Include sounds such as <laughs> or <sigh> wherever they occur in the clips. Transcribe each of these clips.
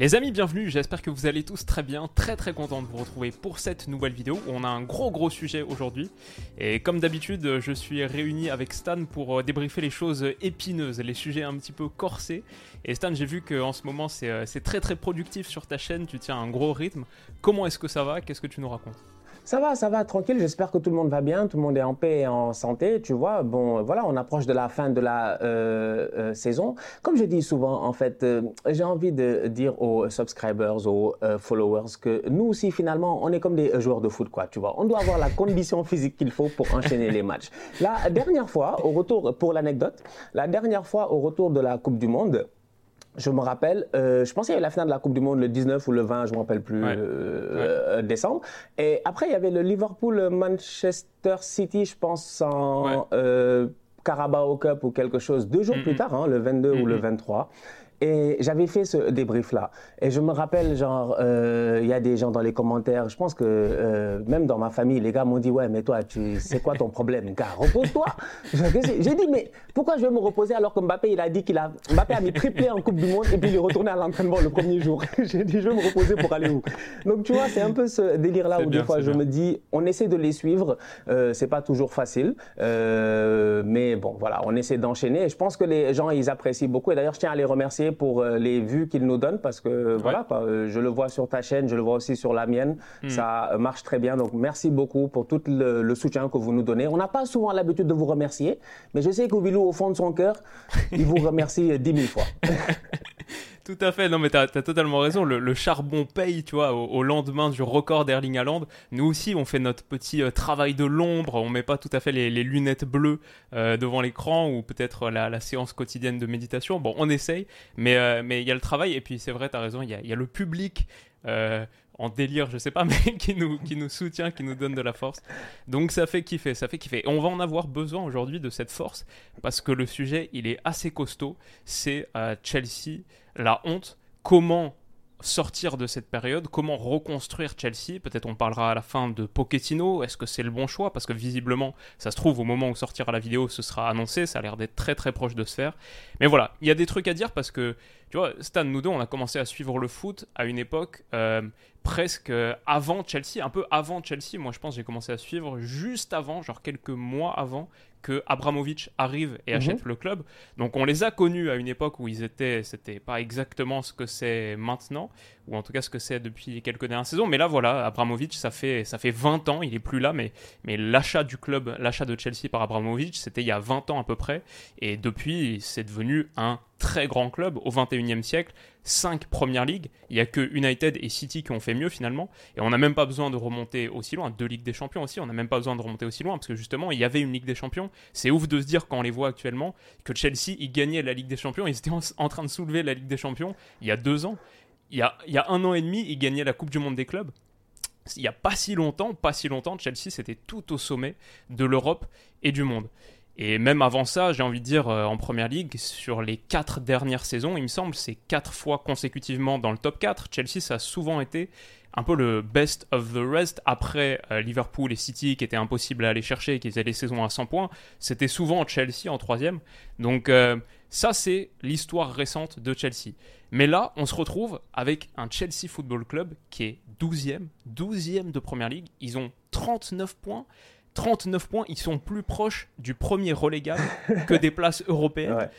Les amis, bienvenue, j'espère que vous allez tous très bien, très très content de vous retrouver pour cette nouvelle vidéo on a un gros gros sujet aujourd'hui. Et comme d'habitude, je suis réuni avec Stan pour euh, débriefer les choses épineuses, les sujets un petit peu corsés. Et Stan, j'ai vu qu'en ce moment c'est euh, c'est très très productif sur ta chaîne, tu tiens un gros rythme. Comment est-ce que ça va? Qu'est-ce que tu nous racontes? Ça va, ça va, tranquille. J'espère que tout le monde va bien, tout le monde est en paix et en santé. Tu vois, bon, voilà, on approche de la fin de la euh, euh, saison. Comme je dis souvent, en fait, euh, j'ai envie de dire aux subscribers, aux euh, followers, que nous aussi, finalement, on est comme des euh, joueurs de foot, quoi. Tu vois, on doit avoir la condition physique qu'il faut pour enchaîner les matchs. La dernière fois, au retour, pour l'anecdote, la dernière fois au retour de la Coupe du Monde. Je me rappelle, euh, je pense qu'il y avait la finale de la Coupe du Monde le 19 ou le 20, je ne me rappelle plus, Ouais. euh, euh, décembre. Et après, il y avait le Liverpool-Manchester City, je pense, en Ouais. Carabao Cup ou quelque chose, deux jours plus tard, hein, le 22 ou le Mhm. 23. Et j'avais fait ce débrief-là. Et je me rappelle, genre, euh, il y a des gens dans les commentaires, je pense que euh, même dans ma famille, les gars m'ont dit Ouais, mais toi, tu, c'est quoi ton problème, gars? Repose-toi. <laughs> J'ai dit Mais pourquoi je vais me reposer alors que Mbappé, il a dit qu'il a. Mbappé a mis triplé en Coupe du Monde et puis il est retourné à l'entraînement le premier jour? <laughs> J'ai dit Je vais me reposer pour aller où? Donc, tu vois, c'est un peu ce délire-là où bien, des fois je bien. me dis On essaie de les suivre. Euh, c'est pas toujours facile. Euh, mais bon, voilà, on essaie d'enchaîner. Et je pense que les gens, ils apprécient beaucoup. Et d'ailleurs, je tiens à les remercier pour euh, les vues qu'ils nous donnent parce que voilà, quoi, euh, je le vois sur ta chaîne, je le vois aussi sur la mienne. Hmm. Ça euh, marche très bien. Donc, merci beaucoup pour tout le, le soutien que vous nous donnez. On n'a pas souvent l'habitude de vous remercier, mais je sais qu'Ouvilou, au fond de son cœur, il vous remercie dix mille fois. <laughs> Tout à fait, non mais t'as as totalement raison, le, charbon paye, tu vois, au, au lendemain du record d'Erling Haaland. Nous aussi, on fait notre petit euh, travail de l'ombre, on met pas tout à fait les, lunettes bleues euh, devant l'écran ou peut-être la, séance quotidienne de méditation. Bon, on essaye, mais euh, mais il y a le travail et puis c'est vrai, t'as raison, il y a, il y a le public. En délire, je sais pas, <laughs> mais qui nous, qui nous soutient, qui nous donne de la force. Donc ça fait kiffer, ça fait kiffer. Et on va en avoir besoin aujourd'hui de cette force parce que le sujet, il est assez costaud. C'est euh, Chelsea, la honte. Comment sortir de cette période? Comment reconstruire Chelsea? Peut-être on parlera à la fin de Pochettino. Est-ce que c'est le bon choix? Parce que visiblement, ça se trouve, au moment où sortira la vidéo, ce sera annoncé. Ça a l'air d'être très très proche de se faire. Mais voilà, il y a des trucs à dire parce que, tu vois, Stan, nous deux, on a commencé à suivre le foot à une époque euh, presque avant Chelsea, un peu avant Chelsea. Moi, je pense j'ai commencé à suivre juste avant, genre quelques mois avant que Abramovich arrive et Mhm. achète le club. Donc on les a connus à une époque où ils étaient, c'était pas exactement ce que c'est maintenant, ou en tout cas ce que c'est depuis quelques dernières saisons. Mais là voilà, Abramovich, ça fait, ça fait 20 ans, il est plus là, mais, mais l'achat du club, l'achat de Chelsea par Abramovich, c'était il y a 20 ans à peu près. Et depuis, c'est devenu un très grand club au 21e siècle. 5 premières ligues, il n'y a que United et City qui ont fait mieux finalement, et on n'a même pas besoin de remonter aussi loin, deux Ligues des Champions aussi, on n'a même pas besoin de remonter aussi loin, parce que justement, il y avait une Ligue des Champions, c'est ouf de se dire quand on les voit actuellement que Chelsea, ils gagnaient la Ligue des Champions, ils étaient en, train de soulever la Ligue des Champions il y a deux ans, il y a, il y a un an et demi, ils gagnaient la Coupe du Monde des clubs, il n'y a pas si longtemps, pas si longtemps, Chelsea c'était tout au sommet de l'Europe et du monde. Et même avant ça, j'ai envie de dire, euh, en première ligue, sur les quatre dernières saisons, il me semble, c'est quatre fois consécutivement dans le top 4. Chelsea, ça a souvent été un peu le best of the rest après euh, Liverpool et City qui étaient impossibles à aller chercher et qui faisaient les saisons à 100 points. C'était souvent Chelsea en troisième. Donc euh, ça, c'est l'histoire récente de Chelsea. Mais là, on se retrouve avec un Chelsea Football Club qui est 12e, 12e de première ligue. Ils ont 39 points. 39 points, ils sont plus proches du premier relégable <laughs> que des places européennes. Ouais.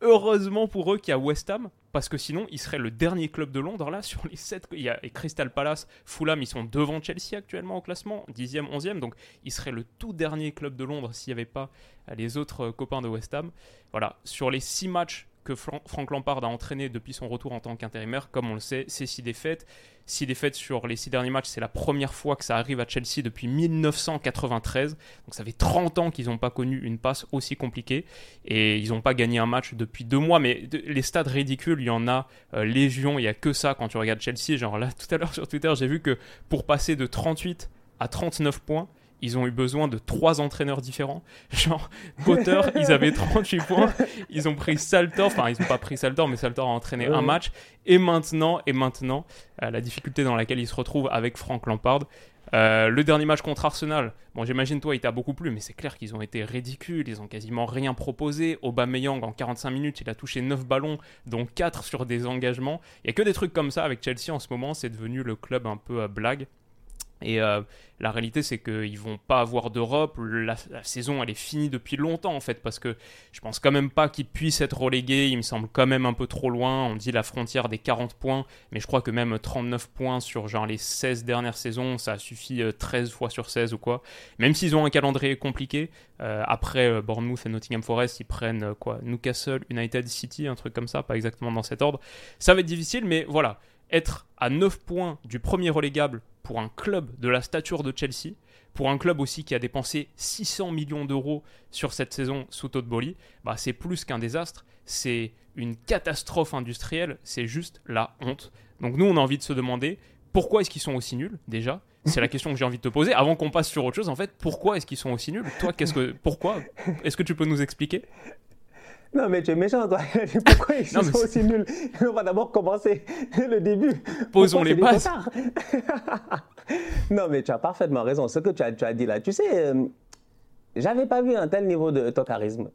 Heureusement pour eux qu'il y a West Ham, parce que sinon, ils seraient le dernier club de Londres. Là, <laughs> sur les 7, il y a et Crystal Palace, Fulham, ils sont devant Chelsea actuellement au classement, 10e, 11e. Donc, ils seraient le tout dernier club de Londres s'il n'y avait pas les autres euh, copains de West Ham. Voilà, sur les 6 matchs que Frank Lampard a entraîné depuis son retour en tant qu'intérimaire. Comme on le sait, c'est six défaites. Six défaites sur les six derniers matchs, c'est la première fois que ça arrive à Chelsea depuis 1993. Donc ça fait 30 ans qu'ils n'ont pas connu une passe aussi compliquée. Et ils n'ont pas gagné un match depuis deux mois. Mais les stades ridicules, il y en a euh, légion. Il n'y a que ça quand tu regardes Chelsea. Genre là, <laughs> tout à l'heure sur Twitter, j'ai vu que pour passer de 38 à 39 points, ils ont eu besoin de trois entraîneurs différents. <laughs> Genre, Potter, ils avaient 38 points. Ils ont pris Saltor, enfin, ils n'ont pas pris Saltor, mais Saltor a entraîné un match. Et maintenant, et maintenant, euh, la difficulté dans laquelle ils se retrouvent avec Frank Lampard. Euh, le dernier match contre Arsenal, bon, j'imagine toi, il t'a beaucoup plu, mais c'est clair qu'ils ont été ridicules. Ils ont quasiment rien proposé. Aubameyang, en 45 minutes, il a touché 9 ballons, dont 4 sur des engagements. Il n'y a que des trucs comme ça avec Chelsea en ce moment. C'est devenu le club un peu à blague. Et euh, la réalité, c'est qu'ils vont pas avoir d'Europe. La, saison, elle est finie depuis longtemps, en fait, parce que je pense quand même pas qu'ils puissent être relégués. Il me semble quand même un peu trop loin. On dit la frontière des 40 points, mais je crois que même 39 points sur genre les 16 dernières saisons, ça suffit 13 euh, fois sur 16 ou quoi. Même s'ils ont un calendrier compliqué, euh, après Bournemouth et Nottingham Forest, ils prennent quoi Newcastle, United City, un truc comme ça, pas exactement dans cet ordre. Ça va être difficile, mais voilà. Être à 9 points du premier relégable pour un club de la stature de Chelsea, pour un club aussi qui a dépensé 600 millions d'euros sur cette saison sous Todd Bowley, bah c'est plus qu'un désastre, c'est une catastrophe industrielle, c'est juste la honte. Donc nous, on a envie de se demander pourquoi est-ce qu'ils sont aussi nuls déjà? C'est la question que j'ai envie de te poser. Avant qu'on passe sur autre chose, en fait, pourquoi est-ce qu'ils sont aussi nuls? Toi, qu'est-ce que, pourquoi? Est-ce que tu peux nous expliquer? Non, mais tu es méchant, toi. <laughs> Pourquoi ils sont aussi nuls? <laughs> On va d'abord commencer <laughs> le début. Posons les bases. non, mais tu as parfaitement raison. Ce que tu as, tu as dit là, tu sais, euh, j'avais pas vu un tel niveau de tocarisme.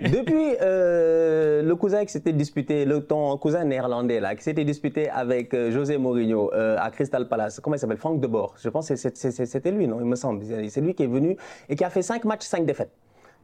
Depuis euh, le cousin qui s'était disputé, le ton cousin néerlandais là, qui s'était disputé avec euh, José Mourinho à Crystal Palace, comment il s'appelle? Franck Debord. Je pense que c'était lui, non? Il me semble. C'est lui qui est venu et qui a fait 5 matchs, 5 défaites.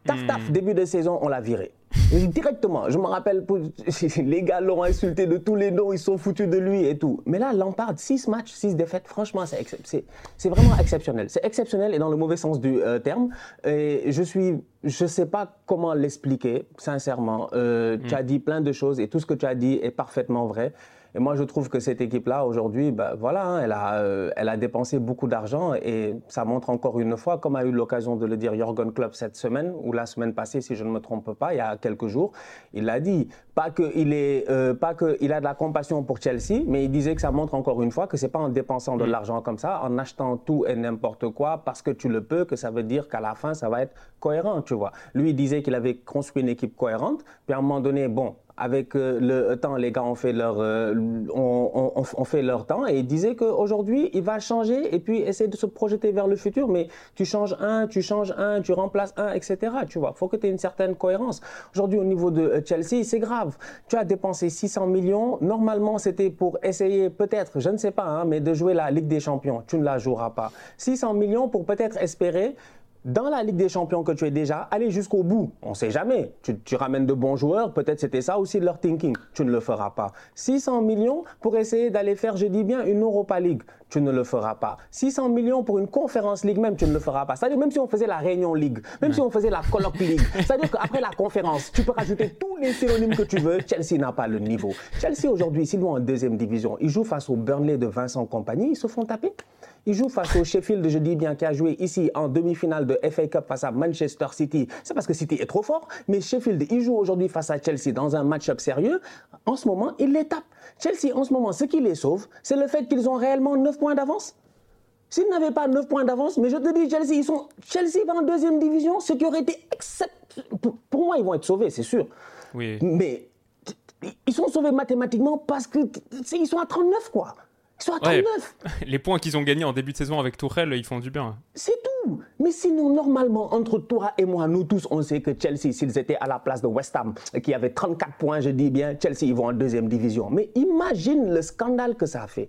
Taf, taf, hmm. début de saison, on l'a viré. Directement. Je me rappelle, <laughs> les gars l'ont insulté de tous les noms, ils sont foutus de lui et tout. Mais là, Lampard, 6 matchs, 6 défaites, franchement, c'est vraiment exceptionnel. C'est exceptionnel et dans le mauvais sens du euh, terme. Et je suis, je sais pas comment l'expliquer, sincèrement. Euh, Tu hmm. as dit plein de choses et tout ce que tu as dit est parfaitement vrai. Et moi, je trouve que cette équipe-là, aujourd'hui, ben, voilà, hein, elle, a, euh, elle a dépensé beaucoup d'argent et ça montre encore une fois, comme a eu l'occasion de le dire Jürgen Klopp cette semaine ou la semaine passée, si je ne me trompe pas, il y a quelques jours, il l'a dit. Pas qu'il est, euh, pas qu'il a de la compassion pour Chelsea, mais il disait que ça montre encore une fois que c'est pas en dépensant de mm. l'argent comme ça, en achetant tout et n'importe quoi parce que tu le peux, que ça veut dire qu'à la fin, ça va être cohérent, tu vois. Lui, il disait qu'il avait construit une équipe cohérente, puis à un moment donné, bon, avec euh, le temps, les gars ont fait leur, euh, on, fait leur temps et il disait qu'aujourd'hui, il va changer et puis essayer de se projeter vers le futur. Mais tu changes un, tu changes un, tu remplaces un, etc. Tu vois, faut que tu aies une certaine cohérence. Aujourd'hui, au niveau de euh, Chelsea, c'est grave. Tu as dépensé 600 millions. Normalement, c'était pour essayer, peut-être, je ne sais pas, hein, mais de jouer la Ligue des Champions. Tu ne la joueras pas. 600 millions pour peut-être espérer dans la Ligue des Champions que tu es déjà, aller jusqu'au bout. On ne sait jamais. Tu, ramènes de bons joueurs, peut-être c'était ça aussi leur thinking. Tu ne le feras pas. 600 millions pour essayer d'aller faire, je dis bien, une Europa League. Tu ne le feras pas. 600 millions pour une conférence League même, tu ne le feras pas. C'est-à-dire même si on faisait la Réunion League, même si on faisait la Colloque League, c'est-à-dire qu'après la conférence, tu peux rajouter tous les synonymes que tu veux. Chelsea n'a pas le niveau. Chelsea aujourd'hui, s'ils vont en deuxième division, ils jouent face au Burnley de Vincent Compagnie, ils se font taper. Il joue face au Sheffield, je dis bien, qui a joué ici en demi-finale de FA Cup face à Manchester City. C'est parce que City est trop fort, mais Sheffield, il joue aujourd'hui face à Chelsea dans un match-up sérieux. En ce moment, il les tape. Chelsea, en ce moment, ce qui les sauve, c'est le fait qu'ils ont réellement 9 points d'avance. S'ils n'avaient pas 9 points d'avance, mais je te dis, Chelsea, ils sont, Chelsea va en deuxième division, ce qui aurait été Pour moi, ils vont être sauvés, c'est sûr. Oui. Mais ils sont sauvés mathématiquement parce qu'ils sont à 39, quoi. <laughs> Les points qu'ils ont gagnés en début de saison avec Tourelle, ils font du bien. C'est tout. Mais sinon, normalement, entre toi et moi, nous tous, on sait que Chelsea, s'ils étaient à la place de West Ham, qui avait 34 points, je dis bien, Chelsea, ils vont en deuxième division. Mais imagine le scandale que ça a fait.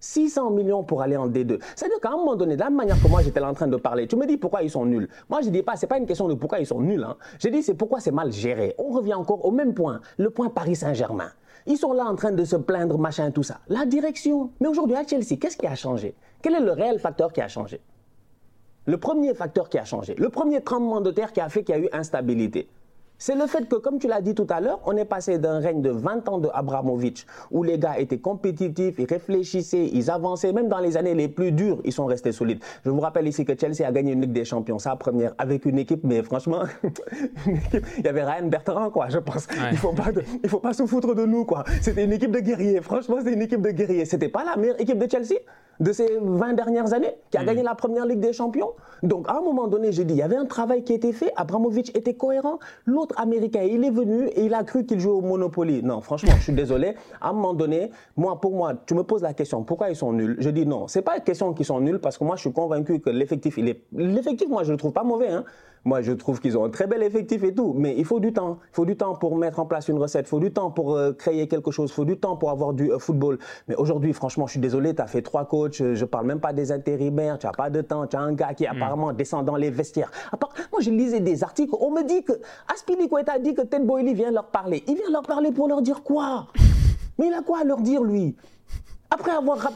600 millions pour aller en D2. C'est-à-dire qu'à un moment donné, de la manière que moi j'étais en train de parler, tu me dis pourquoi ils sont nuls. Moi je dis pas, c'est pas une question de pourquoi ils sont nuls. Hein. Je dis c'est pourquoi c'est mal géré. On revient encore au même point, le point Paris Saint-Germain. Ils sont là en train de se plaindre, machin, tout ça. La direction. Mais aujourd'hui, à Chelsea, qu'est-ce qui a changé? Quel est le réel facteur qui a changé? Le premier facteur qui a changé, le premier tremblement de terre qui a fait qu'il y a eu instabilité. C'est le fait que, comme tu l'as dit tout à l'heure, on est passé d'un règne de 20 ans de Abramovich, où les gars étaient compétitifs, ils réfléchissaient, ils avançaient, même dans les années les plus dures, ils sont restés solides. Je vous rappelle ici que Chelsea a gagné une Ligue des Champions, sa première, avec une équipe, mais franchement, <laughs> il y avait Ryan Bertrand, quoi, je pense. Il faut pas, il faut pas se foutre de nous, quoi. C'était une équipe de guerriers, franchement, c'était une équipe de guerriers. C'était pas la meilleure équipe de Chelsea de ces 20 dernières années, qui a mm. gagné la première Ligue des Champions. Donc, à un moment donné, j'ai dit, il y avait un travail qui était fait, Abramovich était cohérent, l'autre américain, il est venu et il a cru qu'il jouait au Monopoly. Non, franchement, je suis désolé. À un moment donné, moi, pour moi, tu me poses la question, pourquoi ils sont nuls? Je dis non, c'est pas une question qu'ils sont nuls parce que moi, je suis convaincu que l'effectif, il est. L'effectif, moi, je le trouve pas mauvais. Hein. Moi, je trouve qu'ils ont un très bel effectif et tout, mais il faut du temps. Il faut du temps pour mettre en place une recette, il faut du temps pour euh, créer quelque chose, il faut du temps pour avoir du euh, football. Mais aujourd'hui, franchement, je suis désolé, tu as fait trois coachs, je parle même pas des intérimaires, tu n'as pas de temps, tu as un gars qui mm. apparemment descend dans les vestiaires. moi, je lisais des articles, on me dit que Aspilicueta dit que Ted Boyle vient leur parler. Il vient leur parler pour leur dire quoi? Mais il a quoi à leur dire, lui? Après avoir...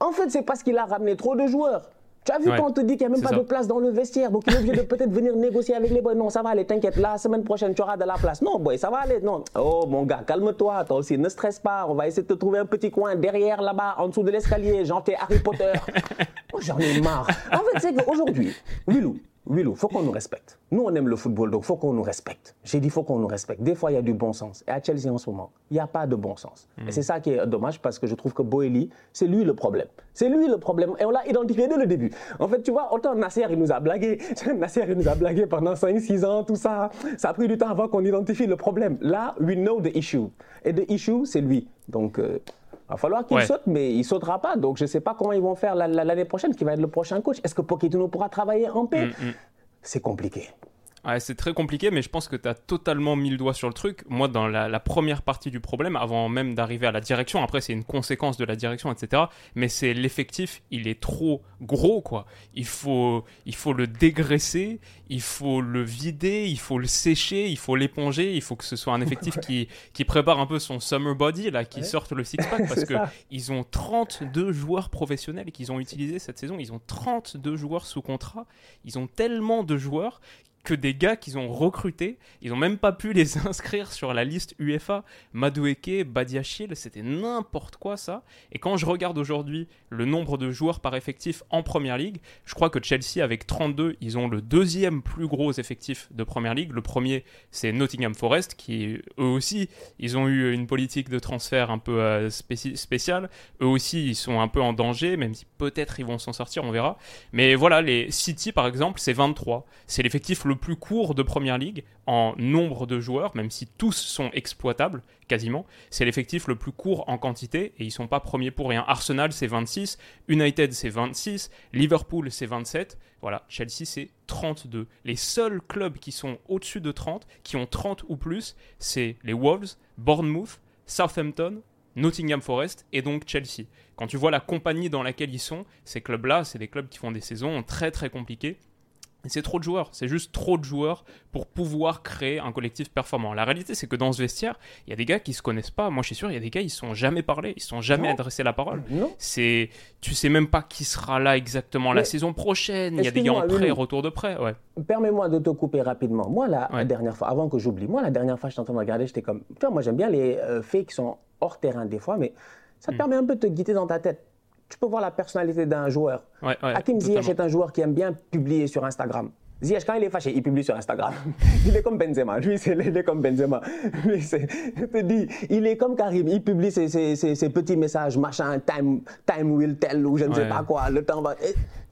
En fait, c'est parce qu'il a ramené trop de joueurs. Tu as vu quand on te dit qu'il n'y a même pas de place dans le vestiaire, donc il est obligé de peut-être venir négocier avec les boys. Non, ça va aller, t'inquiète, la semaine prochaine, tu auras de la place. Non, boy, ça va aller. Non. Oh, mon gars, calme-toi, toi aussi, ne stresse pas. On va essayer de te trouver un petit coin derrière, là-bas, en dessous de l'escalier, genre t'es Harry Potter. <laughs> oh, J'en ai marre. En fait, c'est qu'aujourd'hui, Willou, Willou, faut qu'on nous respecte. Nous, on aime le football, donc faut qu'on nous respecte. J'ai dit faut qu'on nous respecte. Des fois, il y a du bon sens. Et à Chelsea, en ce moment, il n'y a pas de bon sens. Et c'est ça qui est dommage parce que je trouve que Boeli, c'est lui le problème. C'est lui le problème. Et on l'a identifié dès le début. En fait, tu vois, autant Nasser, il nous a blagué. <laughs> Nasser, il nous a blagué pendant 5-6 ans, tout ça. Ça a pris du temps avant qu'on identifie le problème. Là, we know the issue. Et the issue, c'est lui. Donc, euh, il va falloir qu'il saute, mais il ne sautera pas. Donc, je ne sais pas comment ils vont faire l'année prochaine, qui va être le prochain coach. Est-ce que Pochettino pourra travailler en paix? Mm, mm. C'est compliqué c'est très compliqué, mais je pense que tu as totalement mis le doigt sur le truc. Moi, dans la, première partie du problème, avant même d'arriver à la direction, après c'est une conséquence de la direction, etc. Mais c'est l'effectif, il est trop gros, quoi. Il faut, il faut le dégraisser, il faut le vider, il faut le sécher, il faut l'éponger, il faut que ce soit un effectif <laughs> qui, qui prépare un peu son summer body, là, qui sorte le <laughs> six-pack, parce qu'ils ont 32 joueurs professionnels qu'ils ont utilisés cette saison. Ils ont 32 joueurs sous contrat. Ils ont tellement de joueurs que des gars qu'ils ont recrutés. Ils n'ont même pas pu les <laughs> inscrire sur la liste UEFA. Madueke, Badiachil, c'était n'importe quoi ça. Et quand je regarde aujourd'hui le nombre de joueurs par effectif en Première Ligue, je crois que Chelsea avec 32, ils ont le deuxième plus gros effectif de Première Ligue. Le premier, c'est Nottingham Forest, qui eux aussi, ils ont eu une politique de transfert un peu euh, spéciale. Eux aussi, ils sont un peu en danger, même si peut-être ils vont s'en sortir, on verra. Mais voilà, les City par exemple, c'est 23. C'est l'effectif le plus court de Première Ligue en nombre de joueurs, même si tous sont exploitables, quasiment. C'est l'effectif le plus court en quantité et ils sont pas premiers pour rien. Arsenal, c'est 26, United, c'est 26, Liverpool, c'est 27. Voilà, Chelsea, c'est 32. Les seuls clubs qui sont au-dessus de 30, qui ont 30 ou plus, c'est les Wolves, Bournemouth, Southampton, Nottingham Forest et donc Chelsea. Quand tu vois la compagnie dans laquelle ils sont, ces clubs-là, c'est des clubs qui font des saisons très très compliquées c'est trop de joueurs, c'est juste trop de joueurs pour pouvoir créer un collectif performant. La réalité, c'est que dans ce vestiaire, il y a des gars qui se connaissent pas. Moi, je suis sûr, il y a des gars, ils sont jamais parlé, ils sont jamais adressé la parole. Non. C'est, tu sais même pas qui sera là exactement la saison prochaine. Il y a des gars en prêt, retour de prêt. Ouais. Permets-moi de te couper rapidement. Moi, la, dernière fois, avant que j'oublie, moi, la dernière fois, je suis en train de regarder, j'étais comme, tu vois, moi, j'aime bien les euh, faits qui sont hors terrain des fois, mais ça te hmm. permet un peu de te guider dans ta tête tu peux voir la personnalité d'un joueur. Ouais, Hakim Ziyech est un joueur qui aime bien publier sur Instagram. Ziyech, quand il est fâché, il publie sur Instagram. <laughs> il est comme Benzema. Lui, c'est, il est comme Benzema. <laughs> Lui, c'est, je te dis, il est comme Karim. Il publie ses, ses, ses, petits messages, machin, time, time will tell, ou je ne sais pas quoi, le temps va.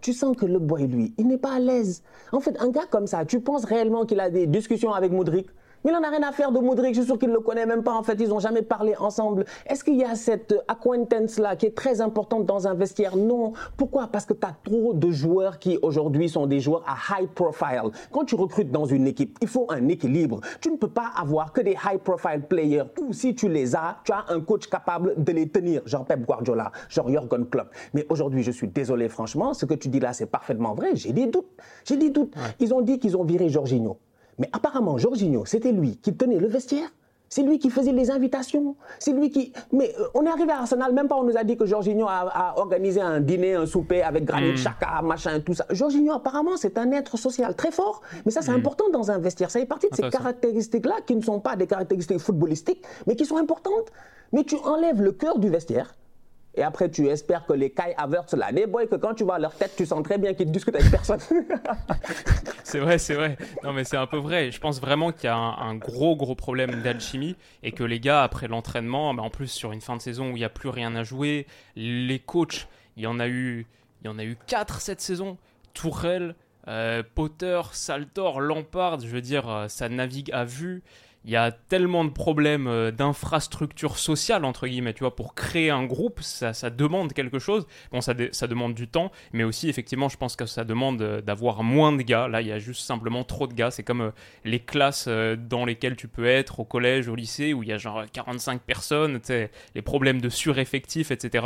tu sens que le boy, lui, il n'est pas à l'aise. En fait, un gars comme ça, tu penses réellement qu'il a des discussions avec Modric? Il n'en a rien à faire de Modric, je suis sûr qu'il ne le connaît même pas. En fait, ils n'ont jamais parlé ensemble. Est-ce qu'il y a cette acquaintance-là qui est très importante dans un vestiaire? Non. Pourquoi? Parce que tu as trop de joueurs qui aujourd'hui sont des joueurs à high profile. Quand tu recrutes dans une équipe, il faut un équilibre. Tu ne peux pas avoir que des high profile players ou si tu les as, tu as un coach capable de les tenir, genre Pep Guardiola, genre Jurgen Klopp. Mais aujourd'hui, je suis désolé, franchement, ce que tu dis là, c'est parfaitement vrai. J'ai des doutes. J'ai des doutes. Ils ont dit qu'ils ont viré Jorginho. Mais apparemment, Jorginho, c'était lui qui tenait le vestiaire. C'est lui qui faisait les invitations. C'est lui qui. Mais euh, on est arrivé à Arsenal, même pas on nous a dit que Jorginho a, organisé un dîner, un souper avec Granit mm. Xhaka, machin, tout ça. Jorginho, apparemment, c'est un être social très fort. Mais ça, c'est mm. important dans un vestiaire. Ça fait partie de ces caractéristiques-là qui ne sont pas des caractéristiques footballistiques, mais qui sont importantes. Mais tu enlèves le cœur du vestiaire et après, tu espères que les Kai Havertz là, les boys, que quand tu vois leur tête, tu sens très bien qu'ils discutent avec personne. <laughs> c'est vrai, c'est vrai. Non, mais c'est un peu vrai. Je pense vraiment qu'il y a un, gros, gros problème d'alchimie et que les gars, après l'entraînement, bah, en plus sur une fin de saison où il n'y a plus rien à jouer, les coachs, il y en a eu, il y en a eu quatre cette saison. Tourelle, euh, Potter, Saltor, Lampard, je veux dire, euh, ça navigue à vue il y a tellement de problèmes euh, d'infrastructure sociale, entre guillemets, tu vois, pour créer un groupe, ça, demande quelque chose. Bon, ça, demande du temps, mais aussi, effectivement, je pense que ça demande euh, d'avoir moins de gars. Là, il y a juste simplement trop de gars. C'est comme euh, les classes dans lesquelles tu peux être au collège, au lycée, où il y a genre 45 personnes, les problèmes de sureffectif, etc.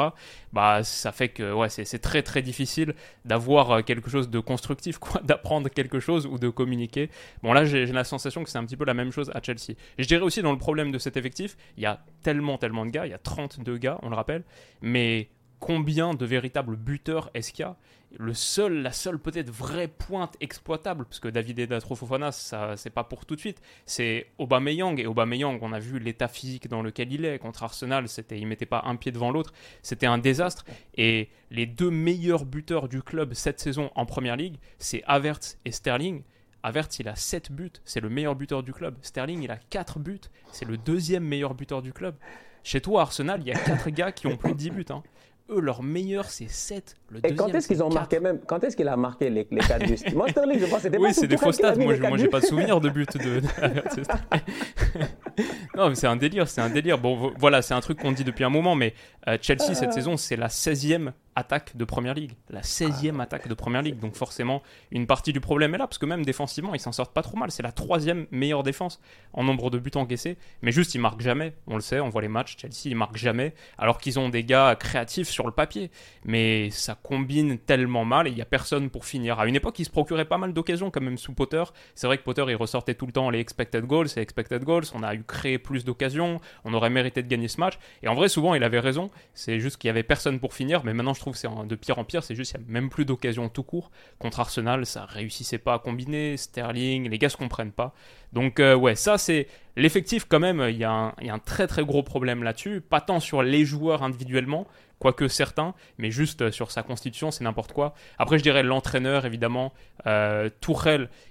Bah, ça fait que, ouais, c'est très, très difficile d'avoir quelque chose de constructif, quoi, <laughs> d'apprendre quelque chose ou de communiquer. Bon, là, j'ai la sensation que c'est un petit peu la même chose à Chelsea. Je dirais aussi dans le problème de cet effectif, il y a tellement, tellement de gars, il y a 32 gars, on le rappelle, mais combien de véritables buteurs est-ce qu'il y a? Le seul, la seule peut-être vraie pointe exploitable, parce que David Edatro Fofana, ça c'est pas pour tout de suite, c'est Aubameyang. Et Aubameyang, on a vu l'état physique dans lequel il est. Contre Arsenal, c'était il mettait pas un pied devant l'autre, c'était un désastre. Et les deux meilleurs buteurs du club cette saison en Première Ligue, c'est Havertz et Sterling. Havertz, il a 7 buts, c'est le meilleur buteur du club. Sterling, il a 4 buts, c'est le deuxième meilleur buteur du club. Chez toi, Arsenal, il y a 4 <laughs> gars qui ont plus de 10 buts. Hein. Eux, leur meilleur, c'est 7. Le Et quand est-ce qu'ils ont marqué même Quand est-ce qu'il a marqué les, les 4 buts? Moi, Sterling, je pense c'était Oui, c'est des faux stats. Moi, moi j'ai pas de souvenir de but de. <laughs> non, mais c'est un délire, c'est un délire. Bon, voilà, c'est un truc qu'on dit depuis un moment, mais euh, Chelsea, cette saison, c'est la 16e attaque de Première Ligue, la 16e ah. attaque de Première Ligue. Donc forcément, une partie du problème est là, parce que même défensivement, ils s'en sortent pas trop mal. C'est la troisième meilleure défense en nombre de buts encaissés, mais juste ils marquent jamais. On le sait, on voit les matchs, Chelsea ils marquent jamais, alors qu'ils ont des gars créatifs sur le papier. Mais ça combine tellement mal et il y a personne pour finir. À une époque, ils se procuraient pas mal d'occasions quand même sous Potter. C'est vrai que Potter il ressortait tout le temps les expected goals, et expected goals. On a eu créé plus d'occasions, on aurait mérité de gagner ce match. Et en vrai, souvent il avait raison. C'est juste qu'il y avait personne pour finir, mais maintenant je trouve c'est de pire en pire, c'est juste qu'il n'y a même plus d'occasion tout court. Contre Arsenal, ça réussissait pas à combiner, Sterling, les gars se comprennent pas. Donc euh, ouais, ça c'est l'effectif quand même, il y, a un très très gros problème là-dessus, pas tant sur les joueurs individuellement, quoique certains, mais juste euh, sur sa constitution, c'est n'importe quoi. Après, je dirais l'entraîneur, évidemment, euh,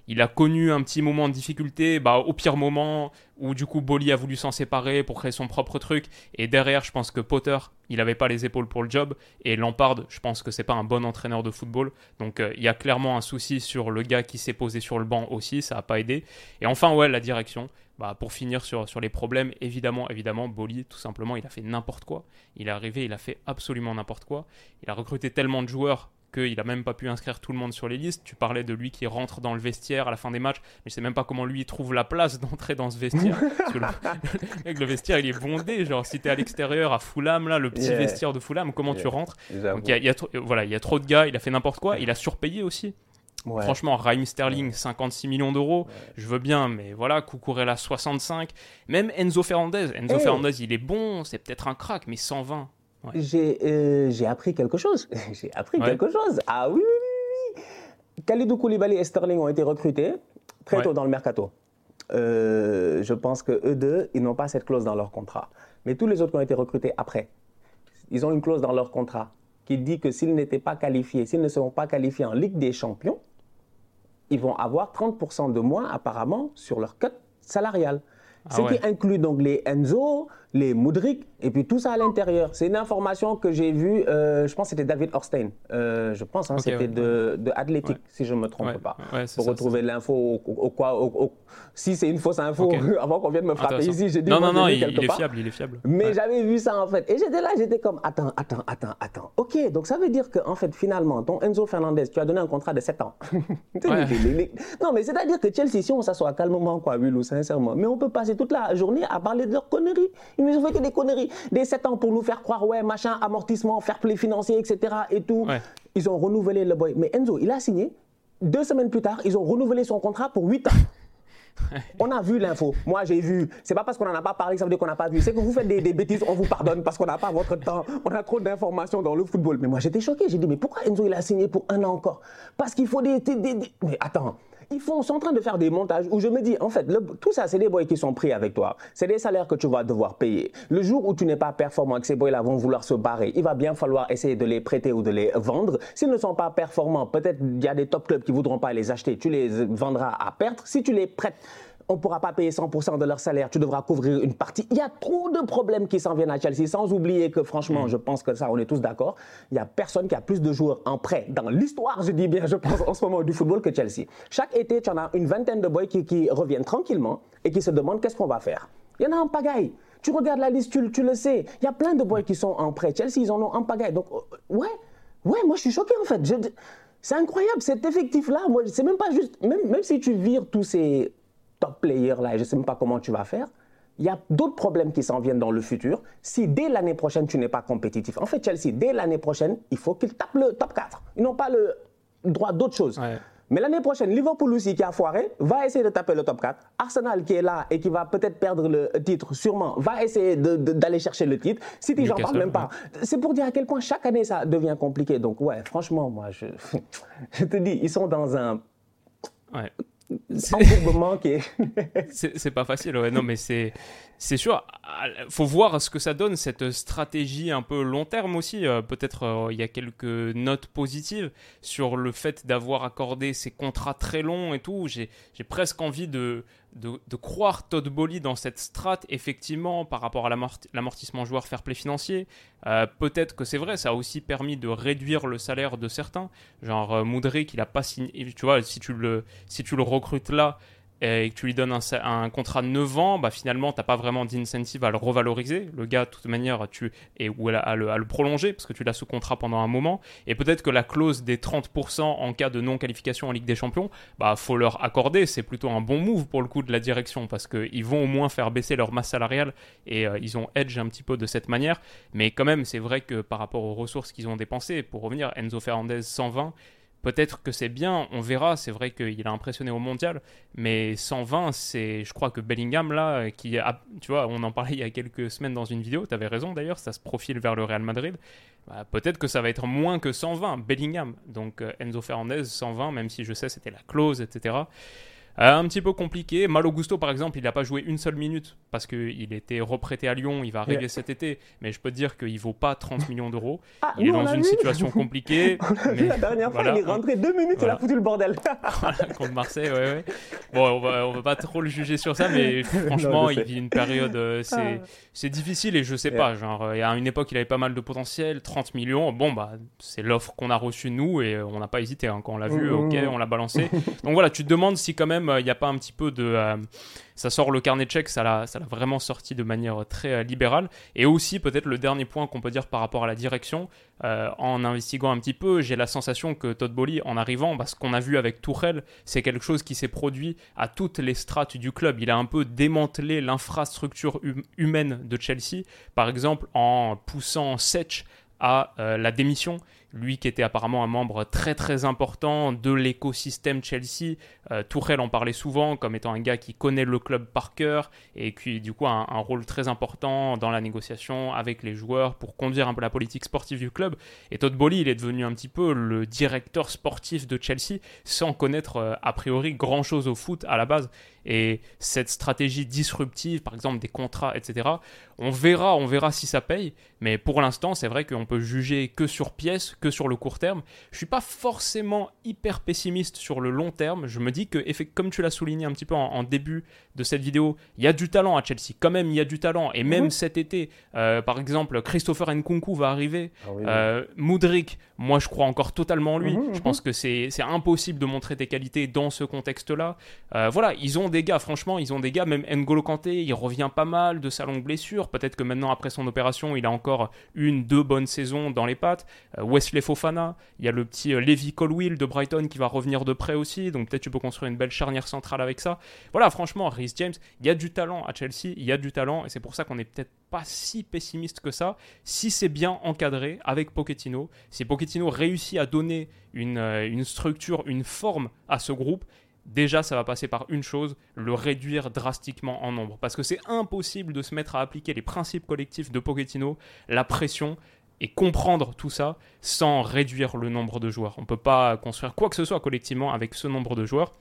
il a connu un petit moment de difficulté, bah, au pire moment où du coup Boli a voulu s'en séparer pour créer son propre truc, et derrière, je pense que Potter, il n'avait pas les épaules pour le job, et Lampard, je pense que c'est pas un bon entraîneur de football, donc euh, il y a clairement un souci sur le gars qui s'est posé sur le banc aussi, ça n'a pas aidé. Et enfin, ouais, la direction. Bah, pour finir sur, sur les problèmes, évidemment, évidemment, Boli, tout simplement, il a fait n'importe quoi. Il est arrivé, il a fait absolument n'importe quoi. Il a recruté tellement de joueurs qu'il n'a même pas pu inscrire tout le monde sur les listes. Tu parlais de lui qui rentre dans le vestiaire à la fin des matchs, mais je sais même pas comment lui trouve la place <laughs> d'entrer dans ce vestiaire. le, <laughs> le, vestiaire, il est bondé. Genre, si tu es à l'extérieur, à Fulham, là, le petit vestiaire de Fulham, comment tu rentres? Donc, y, a, voilà, il y a trop de gars, il a fait n'importe quoi. Il a surpayé aussi. Franchement, Raheem Sterling, 56 millions d'euros, je veux bien, mais voilà, Cucurella, 65. Même Enzo Fernandez, Enzo Fernandez, il est bon, c'est peut-être un crack, mais 120. Euh, j'ai appris quelque chose. <laughs> j'ai appris quelque chose. Ah oui, oui, oui. Khalidou Koulibaly et Sterling ont été recrutés très tôt dans le mercato. Euh, je pense que eux deux, ils n'ont pas cette clause dans leur contrat. Mais tous les autres qui ont été recrutés après, ils ont une clause dans leur contrat qui dit que s'ils n'étaient pas qualifiés, s'ils ne seront pas qualifiés en Ligue des Champions, ils vont avoir 30% de moins apparemment sur leur cut salarial. Ah Ce qui inclut donc les Enzo, les Moudric, et puis tout ça à l'intérieur. C'est une information que j'ai vue, euh, je pense que c'était David Orstein, euh, je pense, hein, c'était de, de Athletic, si je ne me trompe pas. pour retrouver l'info au, quoi. si c'est une fausse info, <laughs> avant qu'on vienne me frapper ici, j'ai dit. Non, non, non, il, est fiable, il est fiable. Mais j'avais vu ça en fait. Et j'étais là, j'étais comme, attends, attends, attends, attends. Ok, donc ça veut dire que, en fait, finalement, ton Enzo Fernandez, tu as donné un contrat de 7 ans. <laughs> non, mais c'est-à-dire que Chelsea, si on s'assoit calmement, quoi, Willou, sincèrement, mais on peut passer toute la journée à parler de leurs conneries. Ils nous ont fait que des conneries. Des 7 ans pour nous faire croire, ouais, machin, amortissement, fair play financier, etc. Et tout. Ils ont renouvelé le boy. Mais Enzo, il a signé. Deux semaines plus tard, ils ont renouvelé son contrat pour 8 ans. On a vu l'info. Moi, j'ai vu. C'est pas parce qu'on n'en a pas parlé que ça veut dire qu'on n'a pas vu. C'est que vous faites des, bêtises, on vous pardonne parce qu'on n'a pas votre temps. On a trop d'informations dans le football. Mais moi, j'étais choqué. J'ai dit, mais pourquoi Enzo, il a signé pour un an encore? Parce qu'il faut des, Mais attends, ils font, sont en train de faire des montages où je me dis, en fait, tout ça, c'est des boys qui sont pris avec toi. C'est des salaires que tu vas devoir payer. Le jour où tu n'es pas performant que ces boys-là vont vouloir se barrer, il va bien falloir essayer de les prêter ou de les vendre. S'ils ne sont pas performants, peut-être il y a des top clubs qui voudront pas les acheter. Tu les vendras à perte. Si tu les prêtes on ne pourra pas payer 100% de leur salaire, tu devras couvrir une partie. Il y a trop de problèmes qui s'en viennent à Chelsea, sans oublier que franchement, mm. je pense que ça, on est tous d'accord, il n'y a personne qui a plus de joueurs en prêt dans l'histoire, je dis bien, je pense, en ce moment du football que Chelsea. Chaque été, tu en as une vingtaine de boys qui, reviennent tranquillement et qui se demandent qu'est-ce qu'on va faire. Il y en a en pagaille. Tu regardes la liste, tu, le sais. Il y a plein de boys qui sont en prêt. Chelsea, ils en ont en pagaille. Donc, euh, ouais, ouais, moi je suis choqué en fait. c'est incroyable, cet effectif-là. Moi, c'est même pas juste. Même, même si tu vires tous ces top player là, et je ne sais même pas comment tu vas faire, il y a d'autres problèmes qui s'en viennent dans le futur. Si dès l'année prochaine, tu n'es pas compétitif. En fait, Chelsea, dès l'année prochaine, il faut qu'ils tapent le top 4. Ils n'ont pas le droit d'autre chose. Mais l'année prochaine, Liverpool aussi qui a foiré, va essayer de taper le top 4. Arsenal qui est là et qui va peut-être perdre le titre, sûrement, va essayer d'aller chercher le titre. City, j'en parle même pas. C'est pour dire à quel point chaque année ça devient compliqué. Donc ouais, franchement, moi, je, <laughs> je te dis, ils sont dans un... Ouais <laughs> c'est pas facile, ouais. Non, mais c'est c'est sûr. Faut voir ce que ça donne cette stratégie un peu long terme aussi. Euh, peut-être euh, il y a quelques notes positives sur le fait d'avoir accordé ces contrats très longs et tout. J'ai presque envie de croire Todd Bolly dans cette strate, effectivement, par rapport à l'amortissement joueur fair play financier. Euh, peut-être que c'est vrai, ça a aussi permis de réduire le salaire de certains. Genre euh, Moudric, il a pas signé. Tu vois, si tu le recrutes là, et que tu lui donnes un, contrat de 9 ans, bah finalement, tu n'as pas vraiment d'incentive à le revaloriser. Le gars, de toute manière, tu et, ou à, le, à le prolonger, parce que tu l'as sous contrat pendant un moment. Et peut-être que la clause des 30% en cas de non-qualification en Ligue des Champions, bah faut leur accorder. C'est plutôt un bon move pour le coup de la direction, parce qu'ils vont au moins faire baisser leur masse salariale, et euh, ils ont edge un petit peu de cette manière. Mais quand même, c'est vrai que par rapport aux ressources qu'ils ont dépensées, pour revenir, Enzo Fernandez 120, Peut-être que c'est bien, on verra. C'est vrai qu'il a impressionné au mondial, mais 120, c'est, je crois que Bellingham là, qui a, tu vois, on en parlait il y a quelques semaines dans une vidéo. Tu avais raison d'ailleurs, ça se profile vers le Real Madrid. Bah, peut-être que ça va être moins que 120, Bellingham. Donc euh, Enzo Fernandez 120, même si je sais c'était la clause, etc. Euh, un petit peu compliqué. Malo Gusto, par exemple, il n'a pas joué une seule minute parce qu'il était reprêté à Lyon. Il va arriver cet été. Mais je peux te dire qu'il ne vaut pas 30 <laughs> millions d'euro. Ah, il est dans une situation compliquée. <laughs> mais, la dernière fois, il est rentré deux minutes, il a foutu le bordel. <laughs> contre Marseille, ouais, ouais. Bon, on va, va pas trop le juger sur ça, mais franchement, il vit une période. Euh, ah. c'est difficile et je sais pas. Genre, euh, a une époque, il avait pas mal de potentiel. 30 millions, bon, bah, c'est l'offre qu'on a reçue nous et on n'a pas hésité. Hein. Quand on l'a vu, mmh, ok, mmh. on l'a balancé. Donc voilà, tu te demandes si quand même il n'y a pas un petit peu de... Euh, ça sort le carnet de chèques, ça l'a vraiment sorti de manière très euh, libérale. Et aussi, peut-être le dernier point qu'on peut dire par rapport à la direction, euh, en investiguant un petit peu, j'ai la sensation que Todd Bowley, en arrivant, parce qu'on a vu avec Tourelle, c'est quelque chose qui s'est produit à toutes les strates du club. Il a un peu démantelé l'infrastructure hum, humaine de Chelsea, par exemple en poussant Setch à la démission lui qui était apparemment un membre très très important de l'écosystème Chelsea. Euh, Tourelle en parlait souvent comme étant un gars qui connaît le club par cœur et qui du coup a un, rôle très important dans la négociation avec les joueurs pour conduire un peu la politique sportive du club. Et Todd Bowley, il est devenu un petit peu le directeur sportif de Chelsea sans connaître euh, a priori grand chose au foot à la base. Et cette stratégie disruptive, par exemple des contrats, etc., on verra, on verra si ça paye. Mais pour l'instant, c'est vrai qu'on peut juger que sur pièce, que sur le court terme. Je suis pas forcément hyper pessimiste sur le long terme. Je me dis que, comme tu l'as souligné un petit peu en, début de cette vidéo, il y a du talent à Chelsea. Quand même, il y a du talent. Et même mhm. cet été, euh, par exemple, Christopher Nkunku va arriver. Ah euh, Moudric, moi, je crois encore totalement en lui. Mhm, je mhm. pense que c'est impossible de montrer tes qualités dans ce contexte-là. Euh, voilà, ils ont des gars, franchement, ils ont des gars. Même N'Golo Kanté, il revient pas mal de sa longue blessure. Peut-être que maintenant, après son opération, il a encore une, deux bonnes saisons dans les pattes. Wesley Fofana, il y a le petit Levi Colwill de Brighton qui va revenir de près aussi. Donc peut-être tu peux construire une belle charnière centrale avec ça. Voilà, franchement, Rhys James, il y a du talent à Chelsea, il y a du talent. Et c'est pour ça qu'on n'est peut-être pas si pessimiste que ça. Si c'est bien encadré avec Pochettino, si Pochettino réussit à donner une, une structure, une forme à ce groupe, déjà ça va passer par une chose, le réduire drastiquement en nombre. Parce que c'est impossible de se mettre à appliquer les principes collectifs de Pochettino, la pression et comprendre tout ça sans réduire le nombre de joueurs. On ne peut pas construire quoi que ce soit collectivement avec ce nombre de joueurs.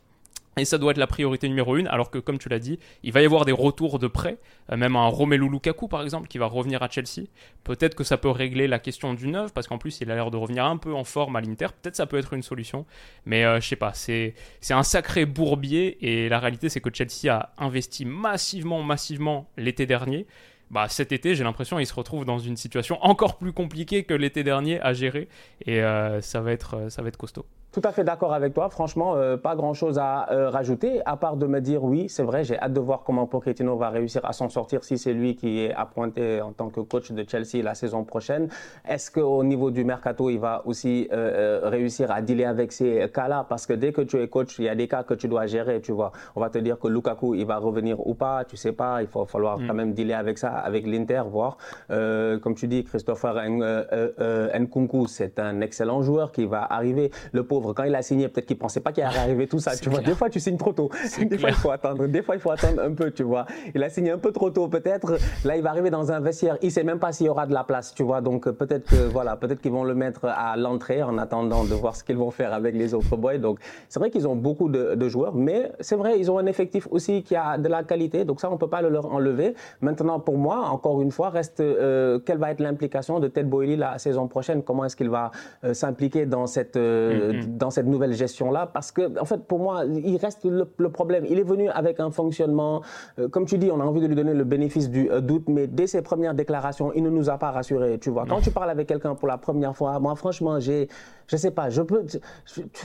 Et ça doit être la priorité numéro une, alors que comme tu l'as dit, il va y avoir des retours de prêt, euh, même un Romelu Lukaku par exemple qui va revenir à Chelsea. Peut-être que ça peut régler la question du neuf, parce qu'en plus il a l'air de revenir un peu en forme à l'Inter. Peut-être ça peut être une solution, mais euh, je sais pas, c'est un sacré bourbier et la réalité c'est que Chelsea a investi massivement, massivement l'été dernier. Bah, cet été, j'ai l'impression, il se retrouve dans une situation encore plus compliquée que l'été dernier à gérer, et euh, ça, va être, ça va être costaud. Tout à fait d'accord avec toi. Franchement, euh, pas grand-chose à euh, rajouter, à part de me dire oui, c'est vrai, j'ai hâte de voir comment Pochettino va réussir à s'en sortir si c'est lui qui est appointé en tant que coach de Chelsea la saison prochaine. Est-ce qu'au niveau du mercato, il va aussi euh, réussir à dealer avec ces cas-là? Parce que dès que tu es coach, il y a des cas que tu dois gérer, tu vois. On va te dire que Lukaku, il va revenir ou pas, tu sais pas. Il va falloir mm. quand même dealer avec ça, avec l'Inter, voir. comme tu dis, Christopher Nkunku, c'est un excellent joueur qui va arriver. Le pauvre quand il a signé, peut-être qu'il pensait pas qu'il allait arriver tout ça. Tu vois, des fois tu signes trop tôt. <laughs> Des fois il faut attendre. Des fois il faut attendre un peu. Tu vois, il a signé un peu trop tôt peut-être. Là il va arriver dans un vestiaire. Il sait même pas s'il y aura de la place. Tu vois, donc peut-être que voilà, peut-être qu'ils vont le mettre à l'entrée en attendant de voir ce qu'ils vont faire avec les autres boys. Donc c'est vrai qu'ils ont beaucoup de, joueurs, mais c'est vrai ils ont un effectif aussi qui a de la qualité. Donc ça on peut pas le leur enlever. Maintenant pour moi, encore une fois, reste euh, quelle va être l'implication de Ted Boyle la saison prochaine? Comment est-ce qu'il va euh, s'impliquer dans cette euh, mm-hmm dans cette nouvelle gestion-là parce que, en fait, pour moi, il reste le, problème. Il est venu avec un fonctionnement, euh, comme tu dis, on a envie de lui donner le bénéfice du euh, doute, mais dès ses premières déclarations, il ne nous a pas rassurés, tu vois. Quand tu parles avec quelqu'un pour la première fois, moi, franchement, j'ai, je sais pas, je peux,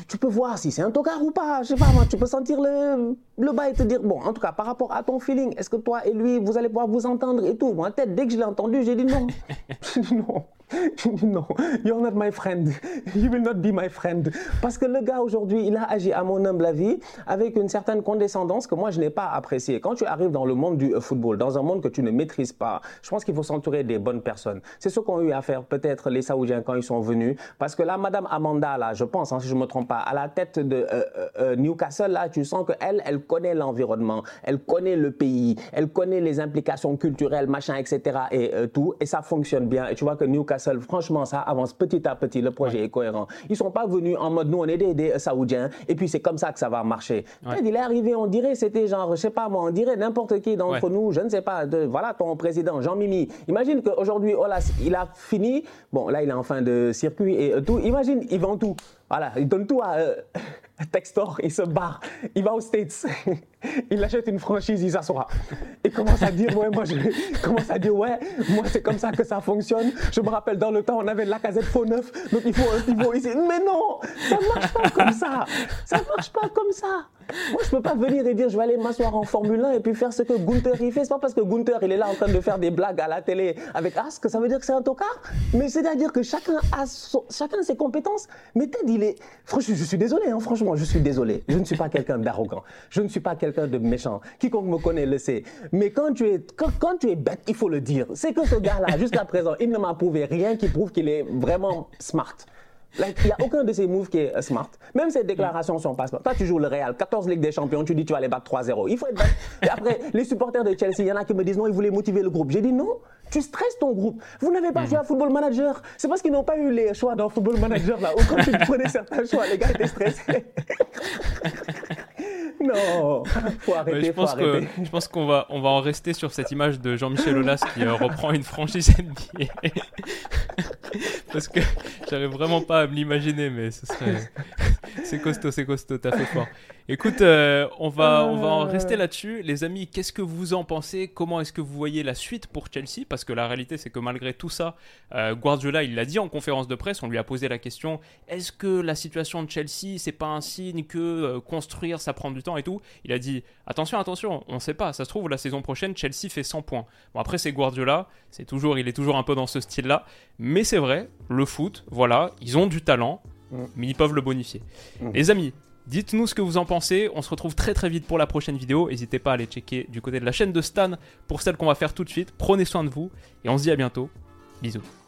tu, peux voir si c'est un tocard ou pas, je sais pas, moi, tu peux sentir le, le bas et te dire, bon, en tout cas, par rapport à ton feeling, est-ce que toi et lui, vous allez pouvoir vous entendre et tout? Moi, tête, dès que je l'ai entendu, j'ai dit non. j'ai <laughs> dit non. <laughs> non, you're not my friend. You will not be my friend. Parce que le gars aujourd'hui, il a agi à mon humble avis avec une certaine condescendance que moi je n'ai pas appréciée. Quand tu arrives dans le monde du football, dans un monde que tu ne maîtrises pas, je pense qu'il faut s'entourer des bonnes personnes. C'est ce qu'ont eu à faire peut-être les Saoudiens quand ils sont venus. Parce que là, Madame Amanda, là, je pense, hein, si je ne me trompe pas, à la tête de euh, euh, euh, Newcastle, là, tu sens qu'elle, elle connaît l'environnement, elle connaît le pays, elle connaît les implications culturelles, machin, etc. et tout. Et ça fonctionne bien. Et tu vois que Newcastle franchement, ça avance petit à petit. Le projet est cohérent. Ils sont pas venus en mode nous, on est des, Saoudiens, et puis c'est comme ça que ça va marcher. Il est arrivé, on dirait, c'était genre, je sais pas moi, on dirait n'importe qui d'entre nous, je ne sais pas, de, voilà ton président, Jean-Mimi. Imagine qu'aujourd'hui, il a fini, bon, là, il est en fin de circuit et tout. Imagine, il vend tout. Voilà, il donne tout à euh, <laughs> Textor, il se barre, il va aux States, <laughs> il achète une franchise, il s'assoit. Il commence à dire, ouais, moi, je <laughs> commence à dire, ouais, moi, c'est comme ça que ça fonctionne. Je me rappelle, dans le temps, on avait la casette faux neuf, donc il faut un pivot ici. Mais non, ça marche pas comme ça. Ça marche pas comme ça. Moi, je peux pas venir et dire, je vais aller m'asseoir en Formule 1 et puis faire ce que Gunther il fait. C'est pas parce que Gunther, il est là en train de faire des blagues à la télé avec As que ça veut dire que c'est un tocard. Mais c'est-à-dire que chacun a chacun ses compétences. Mais Ted, il est. Franchement, je suis désolé, hein, franchement, je suis désolé. Je ne suis pas quelqu'un d'arrogant. Je ne suis pas quelqu'un de méchant. Quiconque me connaît le sait. Mais quand tu es, quand, tu es bête, il faut le dire. C'est que ce gars-là, jusqu'à présent, il ne m'a prouvé rien qui prouve qu'il est vraiment smart. Il n'y a aucun de ces moves qui est smart. Même ses déclarations sont pas smart. Toi, tu joues le Real, 14 Ligue des Champions, tu dis tu vas les battre 3-0. Il faut être Et après, <laughs> les supporters de Chelsea, il y en a qui me disent non, ils voulaient motiver le groupe. J'ai dit non, tu stresses ton groupe. Vous n'avez pas joué à Football Manager. C'est parce qu'ils n'ont pas eu les choix dans Football Manager là. Ou quand tu prenais certains choix, les gars étaient stressés. <laughs> non, faut arrêter, je pense Que, je pense qu'on va, on va en rester sur cette image de Jean-Michel Aulas qui euh, reprend une franchise NBA. Parce que j'arrive vraiment pas à me l'imaginer, mais ce serait. C'est costaud, c'est costaud, t'as fait fort. Écoute, euh, on, va, on va en rester là-dessus. Les amis, qu'est-ce que vous en pensez? Comment est-ce que vous voyez la suite pour Chelsea? Parce que la réalité, c'est que malgré tout ça, euh, Guardiola, il l'a dit en conférence de presse, on lui a posé la question est-ce que la situation de Chelsea, c'est pas un signe que euh, construire, ça prend du temps et tout? Il a dit attention, attention, on sait pas, ça se trouve, la saison prochaine, Chelsea fait 100 points. Bon, après, c'est Guardiola, c'est toujours, il est toujours un peu dans ce style-là. Mais c'est vrai, le foot, voilà, ils ont du talent. Mais ils peuvent le bonifier. Mm. Les amis, Dites-nous ce que vous en pensez. On se retrouve très très vite pour la prochaine vidéo. N'hésitez pas à aller checker du côté de la chaîne de Stan pour celle qu'on va faire tout de suite. Prenez soin de vous et on se dit à bientôt. Bisous.